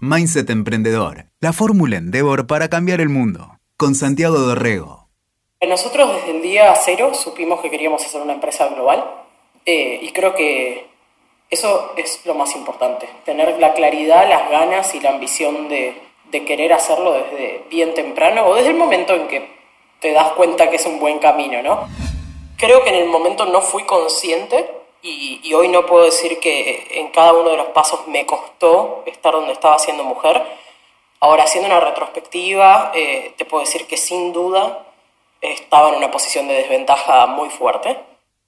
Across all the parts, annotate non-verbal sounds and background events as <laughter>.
Mindset Emprendedor, la fórmula Endeavor para cambiar el mundo. Con Santiago Dorrego. Nosotros desde el día cero supimos que queríamos hacer una empresa global eh, y creo que eso es lo más importante, tener la claridad, las ganas y la ambición de, de querer hacerlo desde bien temprano o desde el momento en que te das cuenta que es un buen camino, ¿no? Creo que en el momento no fui consciente y, hoy no puedo decir que en cada uno de los pasos me costó estar donde estaba siendo mujer. Ahora, haciendo una retrospectiva, eh, te puedo decir que sin duda estaba en una posición de desventaja muy fuerte.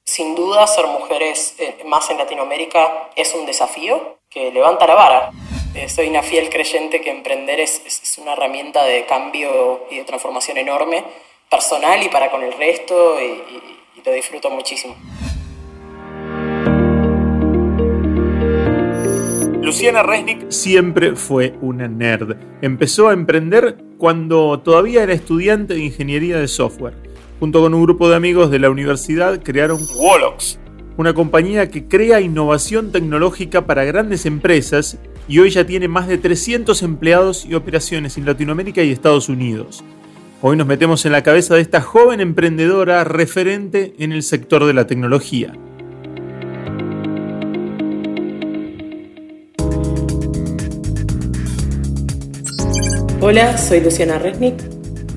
Sin duda, ser mujeres eh, más en Latinoamérica es un desafío que levanta la vara. Eh, soy una fiel creyente que emprender es, es, una herramienta de cambio y de transformación enorme, personal y para con el resto, y lo disfruto muchísimo. Luciana Resnick siempre fue una nerd. Empezó a emprender cuando todavía era estudiante de ingeniería de software. Junto con un grupo de amigos de la universidad crearon Wolox, una compañía que crea innovación tecnológica para grandes empresas y hoy ya tiene más de 300 empleados y operaciones en Latinoamérica y Estados Unidos. Hoy nos metemos en la cabeza de esta joven emprendedora referente en el sector de la tecnología. Hola, soy Luciana Resnick,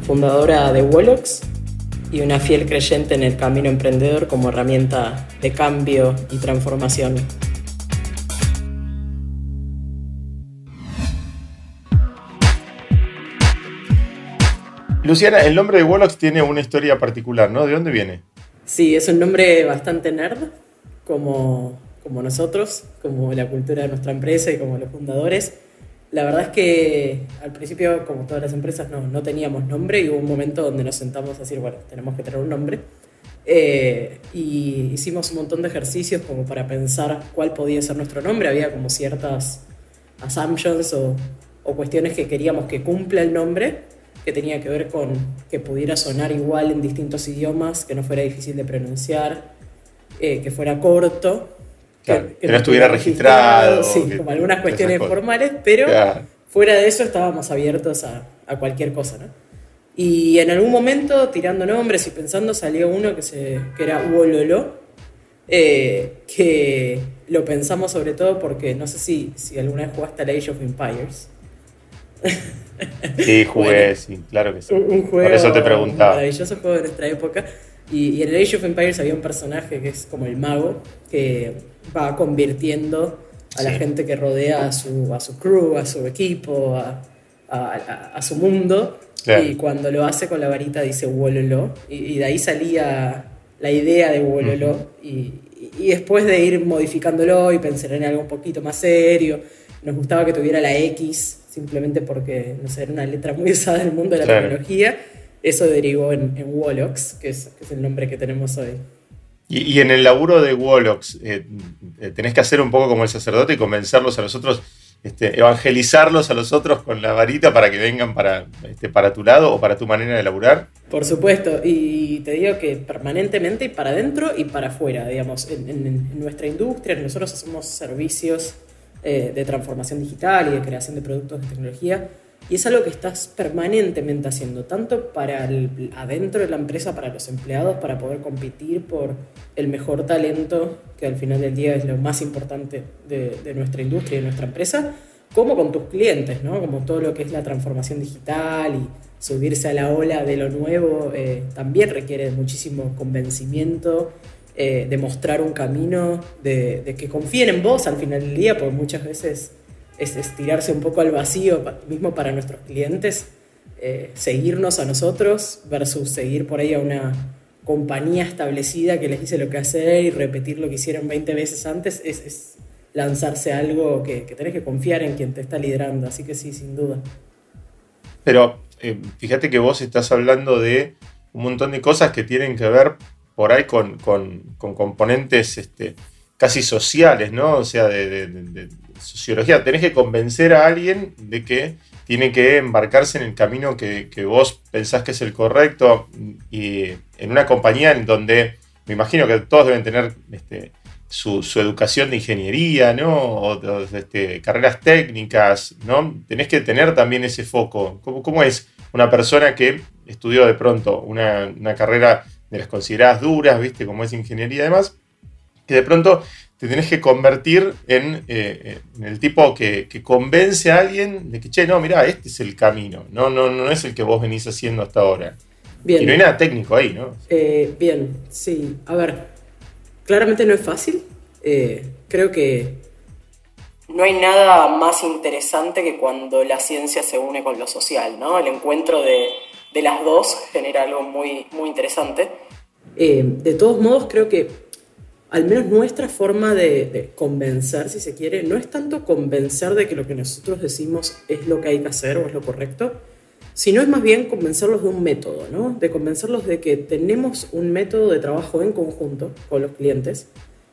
fundadora de Wolox y una fiel creyente en el camino emprendedor como herramienta de cambio y transformación. Luciana, el nombre de Wolox tiene una historia particular, ¿no? ¿De dónde viene? Sí, es un nombre bastante nerd, como, como nosotros, como la cultura de nuestra empresa y como los fundadores. La verdad es que al principio, como todas las empresas, no, no teníamos nombre y hubo un momento donde nos sentamos a decir, bueno, tenemos que tener un nombre. Eh, y hicimos un montón de ejercicios como para pensar cuál podía ser nuestro nombre. Había como ciertas assumptions o, o cuestiones que queríamos que cumpla el nombre, que tenía que ver con que pudiera sonar igual en distintos idiomas, que no fuera difícil de pronunciar, eh, que fuera corto que, no estuviera registrado. sí, como algunas cuestiones formales, pero fuera de eso estábamos abiertos a, cualquier cosa, ¿no? Y en algún momento, tirando nombres y pensando, salió uno que, se, que era Wololo, eh, que lo pensamos sobre todo porque no sé si, si alguna vez jugaste a Age of Empires. Sí, <laughs> jugué, sí, claro que sí. Un, juego Por eso te preguntaba. maravilloso juego de nuestra época. Y, en el Age of Empires había un personaje que es como el mago, que va convirtiendo a la gente que rodea a su, a su crew, a su equipo, a, a, su mundo. Y cuando lo hace con la varita dice Wololo. Y, de ahí salía la idea de Wololo. y, y, después de ir modificándolo y pensar en algo un poquito más serio, nos gustaba que tuviera la X, simplemente porque, no sé, era una letra muy usada en el mundo de la tecnología. Eso derivó en, en Wolox, que es, que es el nombre que tenemos hoy. Y, en el laburo de Wolox, eh, eh, tenés que hacer un poco como el sacerdote y convencerlos a los otros, este, evangelizarlos a los otros con la varita para que vengan para, este, para tu lado o para tu manera de laburar. Por supuesto, y te digo que permanentemente y para adentro y para afuera, digamos, en, nuestra industria nosotros hacemos servicios eh, de transformación digital y de creación de productos de tecnología y es algo que estás permanentemente haciendo, tanto para el, adentro de la empresa, para los empleados, para poder competir por el mejor talento, que al final del día es lo más importante de, nuestra industria y de nuestra empresa, como con tus clientes, ¿no? Como todo lo que es la transformación digital y subirse a la ola de lo nuevo, eh, también requiere muchísimo convencimiento, eh, de mostrar un camino, de, de que confíen en vos al final del día, porque muchas veces es estirarse un poco al vacío, mismo para nuestros clientes, eh, seguirnos a nosotros versus seguir por ahí a una compañía establecida que les dice lo que hacer y repetir lo que hicieron 20 veces antes, es, lanzarse algo que, tenés que confiar en quien te está liderando, así que sí, sin duda. Pero eh, fíjate que vos estás hablando de un montón de cosas que tienen que ver por ahí con, componentes este, casi sociales, ¿no? O sea, de, sociología, tenés que convencer a alguien de que tiene que embarcarse en el camino que, vos pensás que es el correcto y en una compañía en donde me imagino que todos deben tener este, su, educación de ingeniería, ¿no? O, este, carreras técnicas, ¿no? Tenés que tener también ese foco. ¿Cómo, es una persona que estudió de pronto una, carrera de las consideradas duras, ¿viste? Como es ingeniería y demás, que de pronto te tenés que convertir en, eh, el tipo que, convence a alguien de que, che, no, mira, este es el camino, no, no, no es el que vos venís haciendo hasta ahora. Bien. Y no hay nada técnico ahí, ¿no? Eh, bien, sí. A ver, Claramente no es fácil. Eh, creo que no hay nada más interesante que cuando la ciencia se une con lo social, ¿no? El encuentro de, las dos genera algo muy, muy interesante. De todos modos, creo que al menos nuestra forma de, convencer, si se quiere, no es tanto convencer de que lo que nosotros decimos es lo que hay que hacer o es lo correcto, sino es más bien convencerlos de un método, ¿no? de convencerlos de que tenemos un método de trabajo en conjunto con los clientes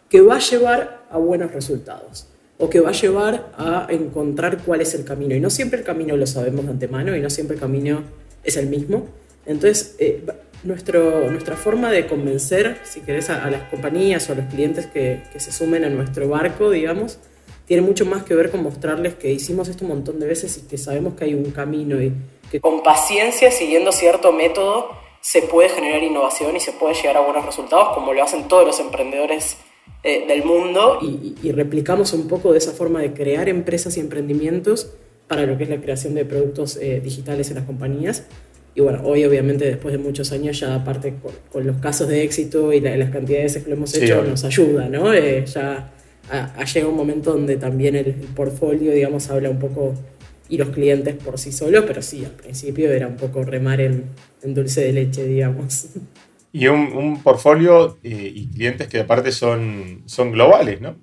que va a llevar a buenos resultados o que va a llevar a encontrar cuál es el camino. Y no siempre el camino lo sabemos de antemano y no siempre el camino es el mismo. Entonces, eh, nuestro, nuestra forma de convencer, si querés, a, las compañías o a los clientes que, se sumen a nuestro barco, digamos, tiene mucho más que ver con mostrarles que hicimos esto un montón de veces y que sabemos que hay un camino y que con paciencia, siguiendo cierto método, se puede generar innovación y se puede llegar a buenos resultados, como lo hacen todos los emprendedores eh, del mundo. Y, replicamos un poco de esa forma de crear empresas y emprendimientos para lo que es la creación de productos eh, digitales en las compañías. Y bueno, hoy obviamente después de muchos años ya aparte con, los casos de éxito y las cantidades que lo hemos hecho nos ayuda, ¿no? Eh, ya ha, llegado un momento donde también el, el portfolio, digamos, habla un poco y los clientes por sí solos, pero sí, al principio era un poco remar en, dulce de leche, digamos. <laughs> Y un, portfolio eh, y clientes que aparte son, son globales, ¿no?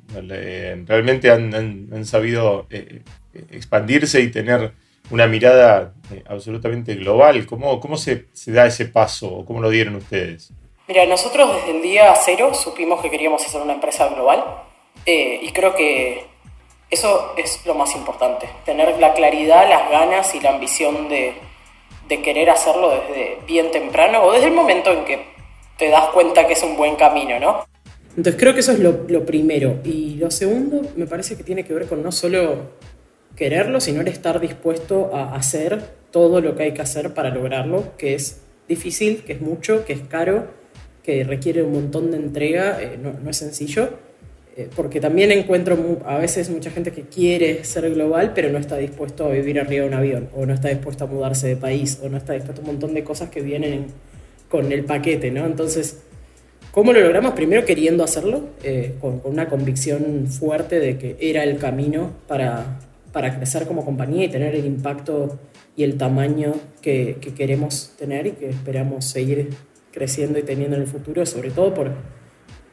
Realmente han, sabido eh, expandirse y tener una mirada eh, absolutamente global. ¿Cómo, cómo se, se, da ese paso o cómo lo dieron ustedes? Mira, nosotros desde el día cero supimos que queríamos hacer una empresa global y creo que eso es lo más importante, tener la claridad, las ganas y la ambición de, querer hacerlo desde bien temprano o desde el momento en que te das cuenta que es un buen camino, ¿no? Entonces creo que eso es lo, primero. Y lo segundo me parece que tiene que ver con no solo quererlo, sino el estar dispuesto a hacer todo lo que hay que hacer para lograrlo, que es difícil, que es mucho, que es caro, que requiere un montón de entrega, eh, no, no es sencillo eh, porque también encuentro a veces mucha gente que quiere ser global, pero no está dispuesto a vivir arriba de un avión, o no está dispuesto a mudarse de país, o no está dispuesto a un montón de cosas que vienen con el paquete, ¿no? Entonces, ¿cómo lo logramos? Primero queriendo hacerlo, eh, con, una convicción fuerte de que era el camino para, para crecer como compañía y tener el impacto y el tamaño que, que queremos tener y que esperamos seguir creciendo y teniendo en el futuro, sobre todo por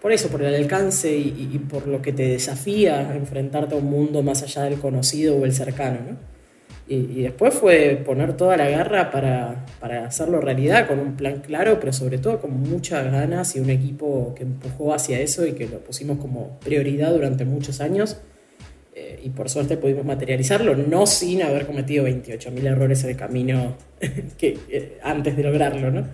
por eso, por el alcance y, por lo que te desafía a enfrentarte a un mundo más allá del conocido o el cercano. ¿no? Y, después fue poner toda la garra para, para, hacerlo realidad, con un plan claro, pero sobre todo con muchas ganas y un equipo que empujó hacia eso y que lo pusimos como prioridad durante muchos años. Eh, y por suerte pudimos materializarlo, no sin haber cometido 28.000 errores en el camino <laughs> que, eh, antes de lograrlo, ¿no?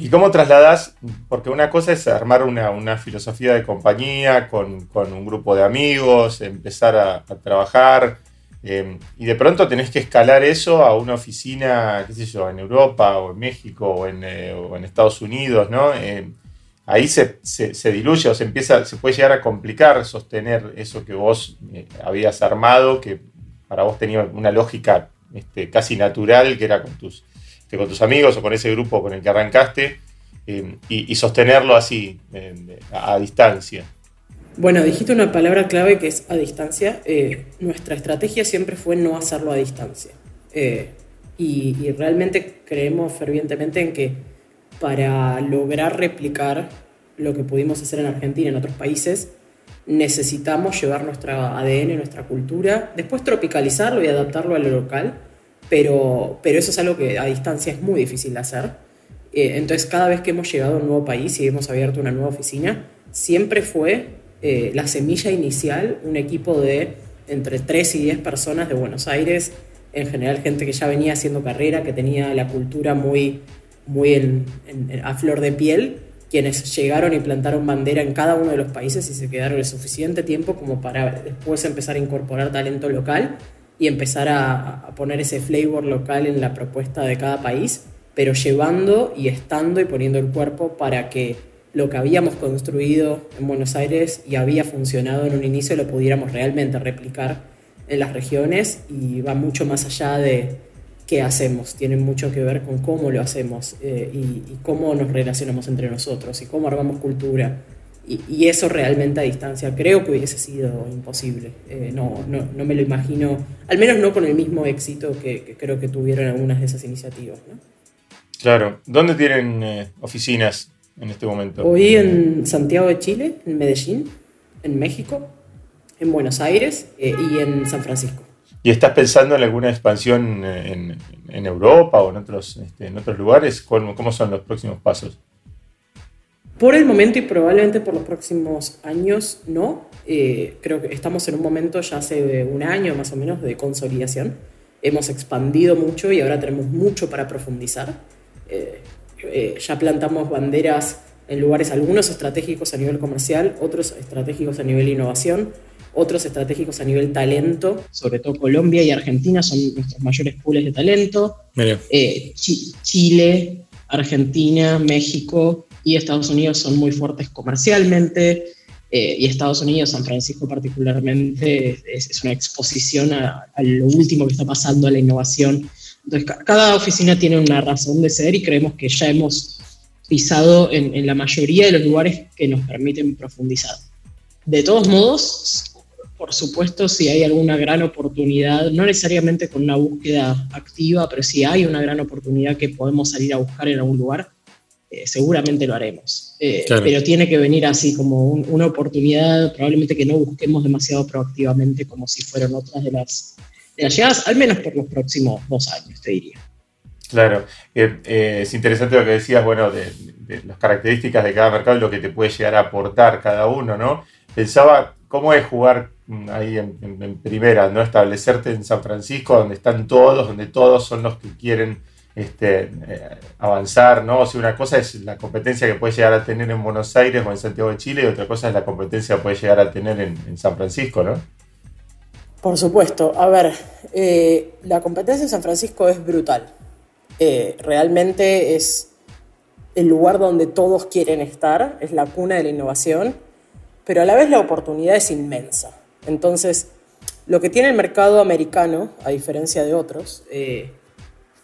¿Y cómo trasladas? Porque una cosa es armar una, filosofía de compañía con, un grupo de amigos, empezar a, trabajar, eh, y de pronto tenés que escalar eso a una oficina, qué sé yo, en Europa o en México o en, eh, Estados Unidos, ¿no? Eh, ahí se, diluye o se empieza, se puede llegar a complicar sostener eso que vos habías armado, que para vos tenía una lógica este, casi natural, que era con tus con tus amigos o con ese grupo con el que arrancaste eh, y, sostenerlo así, a, distancia. Bueno, dijiste una palabra clave que es a distancia. Eh, nuestra estrategia siempre fue no hacerlo a distancia. Eh, y, realmente creemos fervientemente en que para lograr replicar lo que pudimos hacer en Argentina, en otros países, necesitamos llevar nuestra ADN, nuestra cultura, después tropicalizarlo y adaptarlo a lo local pero, pero eso es algo que a distancia es muy difícil de hacer. Eh, entonces, cada vez que hemos llegado a un nuevo país y hemos abierto una nueva oficina, siempre fue eh, la semilla inicial un equipo de entre 3 y 10 personas de Buenos Aires, en general gente que ya venía haciendo carrera, que tenía la cultura muy, muy a flor de piel, quienes llegaron y plantaron bandera en cada uno de los países y se quedaron el suficiente tiempo como para después empezar a incorporar talento local y empezar a, poner ese flavor local en la propuesta de cada país, pero llevando y estando y poniendo el cuerpo para que lo que habíamos construido en Buenos Aires y había funcionado en un inicio lo pudiéramos realmente replicar en las regiones y va mucho más allá de qué hacemos, tiene mucho que ver con cómo lo hacemos eh, y, cómo nos relacionamos entre nosotros y cómo armamos cultura. Y, eso realmente a distancia creo que hubiese sido imposible. Eh, no, no, no, me lo imagino, al menos no con el mismo éxito que, creo que tuvieron algunas de esas iniciativas. Claro. ¿Dónde tienen eh, oficinas en este momento? Hoy en Santiago de Chile, en Medellín, en México, en Buenos Aires eh, y en San Francisco. ¿Y estás pensando en alguna expansión en, en Europa o en otros, este, en otros lugares? ¿Cómo, son los próximos pasos? Por el momento y probablemente por los próximos años no. Eh, creo que estamos en un momento ya hace un año más o menos de consolidación. Hemos expandido mucho y ahora tenemos mucho para profundizar. Eh, ya plantamos banderas en lugares algunos estratégicos a nivel comercial, otros estratégicos a nivel innovación, otros estratégicos a nivel talento, sobre todo Colombia y Argentina son nuestros mayores pools de talento. Eh, Chile, Argentina, México y Estados Unidos son muy fuertes comercialmente. Eh, y Estados Unidos, San Francisco particularmente, es, una exposición a, a, lo último que está pasando a la innovación. Entonces, cada oficina tiene una razón de ser y creemos que ya hemos pisado en, en la mayoría de los lugares que nos permiten profundizar. De todos modos, por supuesto, si hay alguna gran oportunidad, no necesariamente con una búsqueda activa, pero si hay una gran oportunidad que podemos salir a buscar en algún lugar, eh, seguramente lo haremos. Eh, pero tiene que venir así como una oportunidad, probablemente que no busquemos demasiado proactivamente como si fueran otras de las, llegadas, al menos por los próximos dos años, te diría. Claro, eh, es interesante lo que decías, bueno, de, de, las características de cada mercado y lo que te puede llegar a aportar cada uno, ¿no? Pensaba, ¿cómo es jugar ahí en, primera, ¿no? Establecerte en San Francisco, donde están todos, donde todos son los que quieren este, eh, avanzar, ¿no? O sea, una cosa es la competencia que puedes llegar a tener en Buenos Aires o en Santiago de Chile, y otra cosa es la competencia que puedes llegar a tener en, San Francisco, ¿no? Por supuesto. A ver, eh, la competencia en San Francisco es brutal. Eh, realmente es el lugar donde todos quieren estar, es la cuna de la innovación, pero a la vez la oportunidad es inmensa. Entonces, lo que tiene el mercado americano, a diferencia de otros, eh,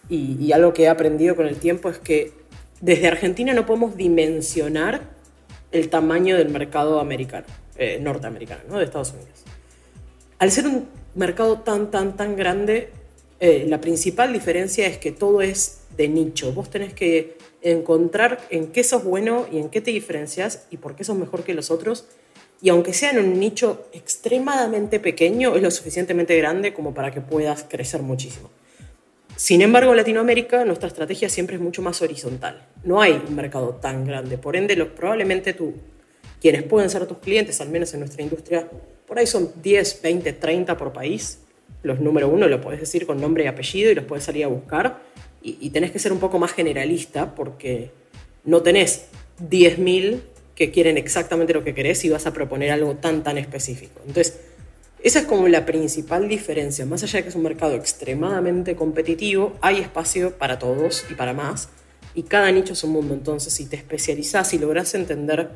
y, algo que he aprendido con el tiempo es que desde Argentina no podemos dimensionar el tamaño del mercado americano, eh, norteamericano, ¿no? de Estados Unidos. Al ser un mercado tan, tan, tan grande, eh, la principal diferencia es que todo es de nicho. Vos tenés que encontrar en qué sos bueno y en qué te diferencias y por qué sos mejor que los otros y aunque sea en un nicho extremadamente pequeño, es lo suficientemente grande como para que puedas crecer muchísimo. Sin embargo, en Latinoamérica nuestra estrategia siempre es mucho más horizontal. No hay un mercado tan grande. Por ende, probablemente tú, quienes pueden ser tus clientes, al menos en nuestra industria, por ahí son 10, 20, 30 por país. Los número uno lo puedes decir con nombre y apellido y los puedes salir a buscar. Y, y tenés que ser un poco más generalista porque no tenés 10.000 que quieren exactamente lo que querés y vas a proponer algo tan, tan específico. Entonces, esa es como la principal diferencia. Más allá de que es un mercado extremadamente competitivo, hay espacio para todos y para más. Y cada nicho es un mundo. Entonces, si te especializás y lográs entender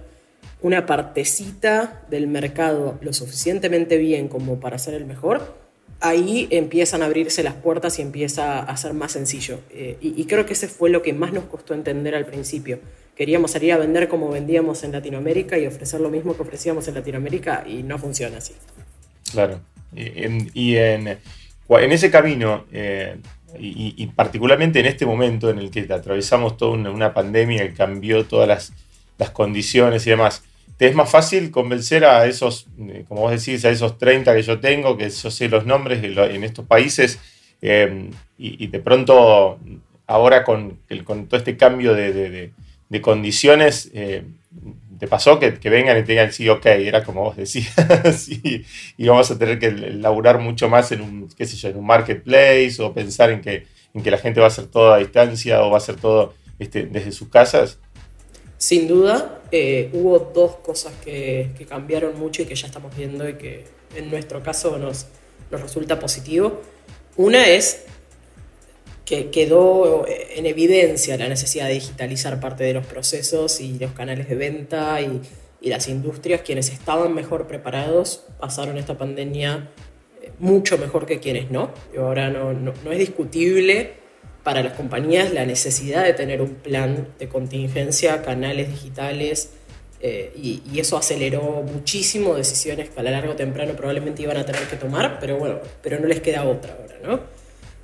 una partecita del mercado lo suficientemente bien como para ser el mejor, ahí empiezan a abrirse las puertas y empieza a ser más sencillo. Eh, y creo que ese fue lo que más nos costó entender al principio queríamos salir a vender como vendíamos en Latinoamérica y ofrecer lo mismo que ofrecíamos en Latinoamérica y no funciona así. Claro. Y en, ese camino, eh, y, particularmente en este momento en el que atravesamos toda una, pandemia que cambió todas las, condiciones y demás, ¿te es más fácil convencer a esos, eh, como vos decís, a esos 30 que yo tengo, que yo sé los nombres en estos países, eh, y, de pronto ahora con, todo este cambio de condiciones, eh, te pasó que, vengan y te digan, sí, ok, era como vos decías, <laughs> y vamos a tener que laburar mucho más en un, qué sé yo, en un marketplace o pensar en que, en que la gente va a hacer todo a distancia o va a hacer todo este, desde sus casas? Sin duda, eh, hubo dos cosas que, cambiaron mucho y que ya estamos viendo y que en nuestro caso nos, nos resulta positivo. Una es que quedó en evidencia la necesidad de digitalizar parte de los procesos y los canales de venta y, y las industrias, quienes estaban mejor preparados, pasaron esta pandemia eh, mucho mejor que quienes no. Y ahora no, no, es discutible para las compañías la necesidad de tener un plan de contingencia, canales digitales, eh, y, eso aceleró muchísimo decisiones que a largo o temprano probablemente iban a tener que tomar, pero bueno, pero no les queda otra ahora, ¿no?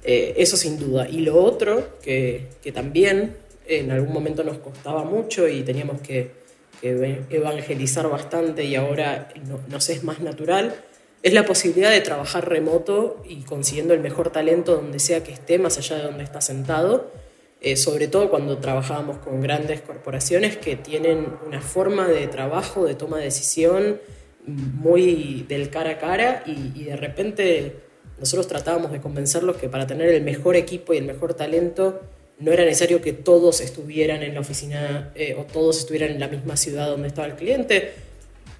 Eh, eso sin duda. Y lo otro, que, que, también en algún momento nos costaba mucho y teníamos que, evangelizar bastante y ahora no, nos es más natural, es la posibilidad de trabajar remoto y consiguiendo el mejor talento donde sea que esté, más allá de donde está sentado, eh, sobre todo cuando trabajábamos con grandes corporaciones que tienen una forma de trabajo, de toma de decisión muy del cara a cara y, de repente nosotros tratábamos de convencerlos que para tener el mejor equipo y el mejor talento no era necesario que todos estuvieran en la oficina eh, o todos estuvieran en la misma ciudad donde estaba el cliente,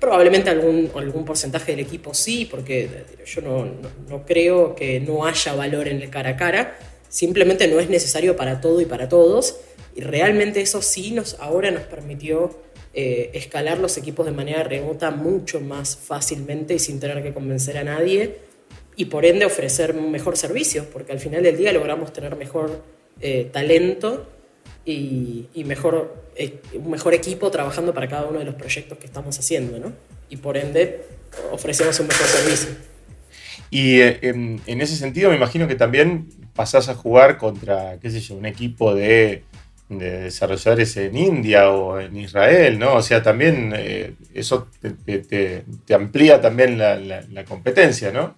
Probablemente algún, algún porcentaje del equipo sí, porque yo no, no, creo que no haya valor en el cara a cara, simplemente no es necesario para todo y para todos, y realmente eso sí nos, ahora nos permitió eh, escalar los equipos de manera remota mucho más fácilmente y sin tener que convencer a nadie, y por ende ofrecer mejor servicio, porque al final del día logramos tener mejor eh, talento y, mejor, eh, un mejor equipo trabajando para cada uno de los proyectos que estamos haciendo, ¿no? Y por ende ofrecemos un mejor servicio. Y eh, en, ese sentido me imagino que también pasás a jugar contra, qué sé yo, un equipo de, desarrolladores en India o en Israel, ¿no? O sea, también eso te, amplía también la, competencia, ¿no?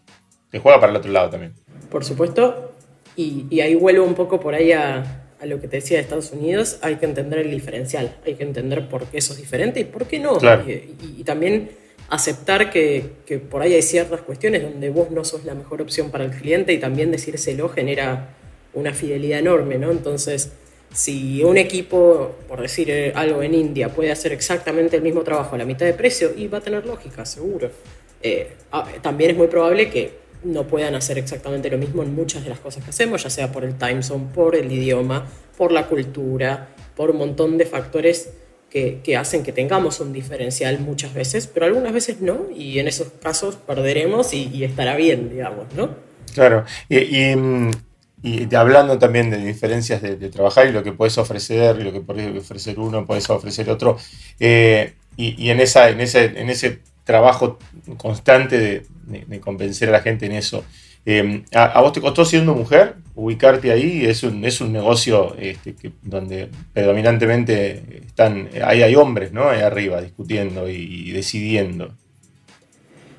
Te juega para el otro lado también. Por supuesto, y, y ahí vuelvo un poco por ahí a, a lo que te decía de Estados Unidos, hay que entender el diferencial, hay que entender por qué eso es diferente y por qué no. Y, también aceptar que, que, por ahí hay ciertas cuestiones donde vos no sos la mejor opción para el cliente y también decírselo genera una fidelidad enorme, ¿no? Entonces, si un equipo, por decir eh, algo en India, puede hacer exactamente el mismo trabajo a la mitad de precio, y va a tener lógica, seguro. Eh, también es muy probable que no puedan hacer exactamente lo mismo en muchas de las cosas que hacemos, ya sea por el time zone, por el idioma, por la cultura, por un montón de factores que, hacen que tengamos un diferencial muchas veces, pero algunas veces no, y en esos casos perderemos y, estará bien, digamos, ¿no? Claro, y, hablando también de diferencias de, trabajar y lo que puedes ofrecer y lo que puede ofrecer uno, puedes ofrecer otro, eh, y, en, esa, en, ese, en ese trabajo constante de, convencer a la gente en eso. Em, a, vos te costó siendo mujer ubicarte ahí? Es un, es un negocio este, donde predominantemente están, ahí hay hombres, ¿no? Ahí arriba discutiendo y, decidiendo.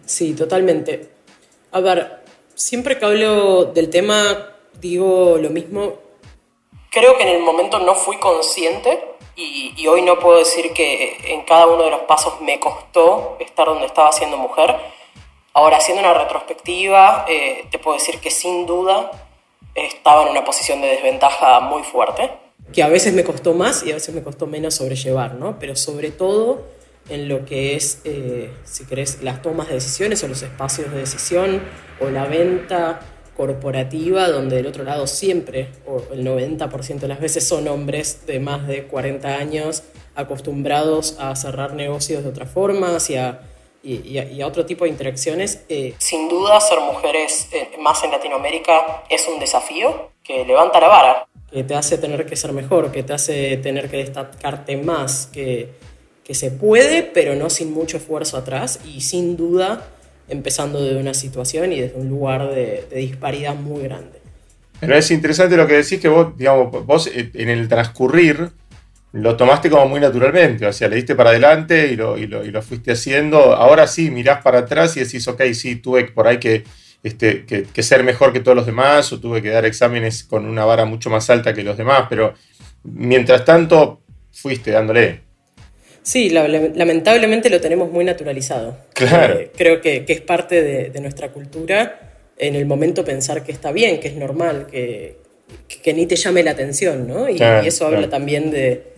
Sí, totalmente. A ver, siempre que hablo del tema digo lo mismo. Creo que en el momento no fui consciente y, hoy no puedo decir que en cada uno de los pasos me costó estar donde estaba siendo mujer. Ahora, haciendo una retrospectiva, eh, te puedo decir que sin duda estaba en una posición de desventaja muy fuerte, que a veces me costó más y a veces me costó menos sobrellevar, ¿no? Pero sobre todo en lo que es, eh, si querés, las tomas de decisiones o los espacios de decisión o la venta corporativa, donde del otro lado siempre, o el 90% de las veces, son hombres de más de 40 años acostumbrados a cerrar negocios de otra forma y a, y, a, otro tipo de interacciones. Eh, sin duda, ser mujeres eh, más en Latinoamérica es un desafío que levanta la vara, que te hace tener que ser mejor, que te hace tener que destacarte más, que, que se puede, pero no sin mucho esfuerzo atrás y sin duda empezando de una situación y desde un lugar de, disparidad muy grande. Pero es interesante lo que decís, que vos, digamos, vos eh, en el transcurrir lo tomaste como muy naturalmente, o sea, le diste para adelante y lo, y lo, fuiste haciendo. Ahora sí, mirás para atrás y decís, ok, sí, tuve por ahí que, este, que, que, ser mejor que todos los demás o tuve que dar exámenes con una vara mucho más alta que los demás, pero mientras tanto fuiste dándole. Sí, lamentablemente lo tenemos muy naturalizado. Claro. Eh, creo que, es parte de, nuestra cultura en el momento pensar que está bien, que es normal, que, ni te llame la atención, ¿no? Y, eso habla también de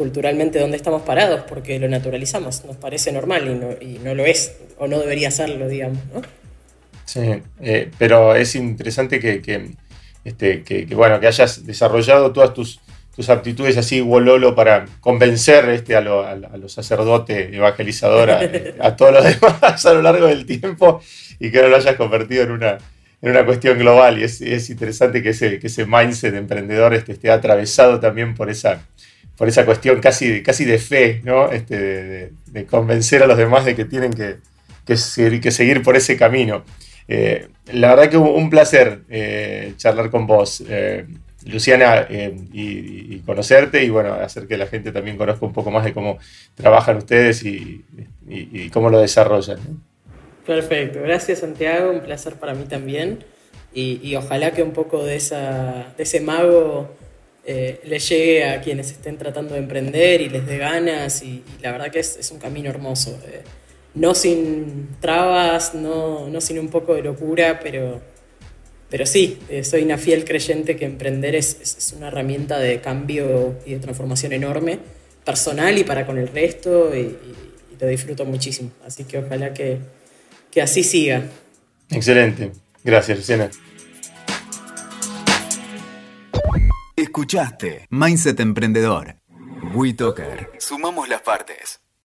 culturalmente dónde estamos parados, porque lo naturalizamos, nos parece normal y no, y no lo es, o no debería serlo, digamos. ¿no? Sí, eh, pero es interesante que, que, este, que, bueno, que hayas desarrollado todas tus, tus aptitudes así, Wololo, para convencer este, a, los sacerdotes evangelizadores, <laughs> a, todos los demás a lo largo del tiempo y que no lo hayas convertido en una, en una cuestión global. Y es, es interesante que ese, que ese mindset de emprendedor este, esté atravesado también por esa, por esa cuestión casi, casi de fe, ¿no? Este, de, convencer a los demás de que tienen que, que, seguir, por ese camino. Eh, la verdad que un placer eh, charlar con vos, eh, Luciana, y, conocerte y bueno, hacer que la gente también conozca un poco más de cómo trabajan ustedes y, cómo lo desarrollan. Perfecto, gracias Santiago, un placer para mí también y, ojalá que un poco de, esa, de ese mago eh, le llegue a quienes estén tratando de emprender y les dé ganas y, la verdad que es, un camino hermoso. Eh, no sin trabas, no, no, sin un poco de locura, pero, pero sí, eh, soy una fiel creyente que emprender es, es, una herramienta de cambio y de transformación enorme, personal y para con el resto, y, lo disfruto muchísimo. Así que ojalá que, que así siga. Excelente. Gracias, Luciana. Escuchaste Mindset Emprendedor. WeToker. Sumamos las partes.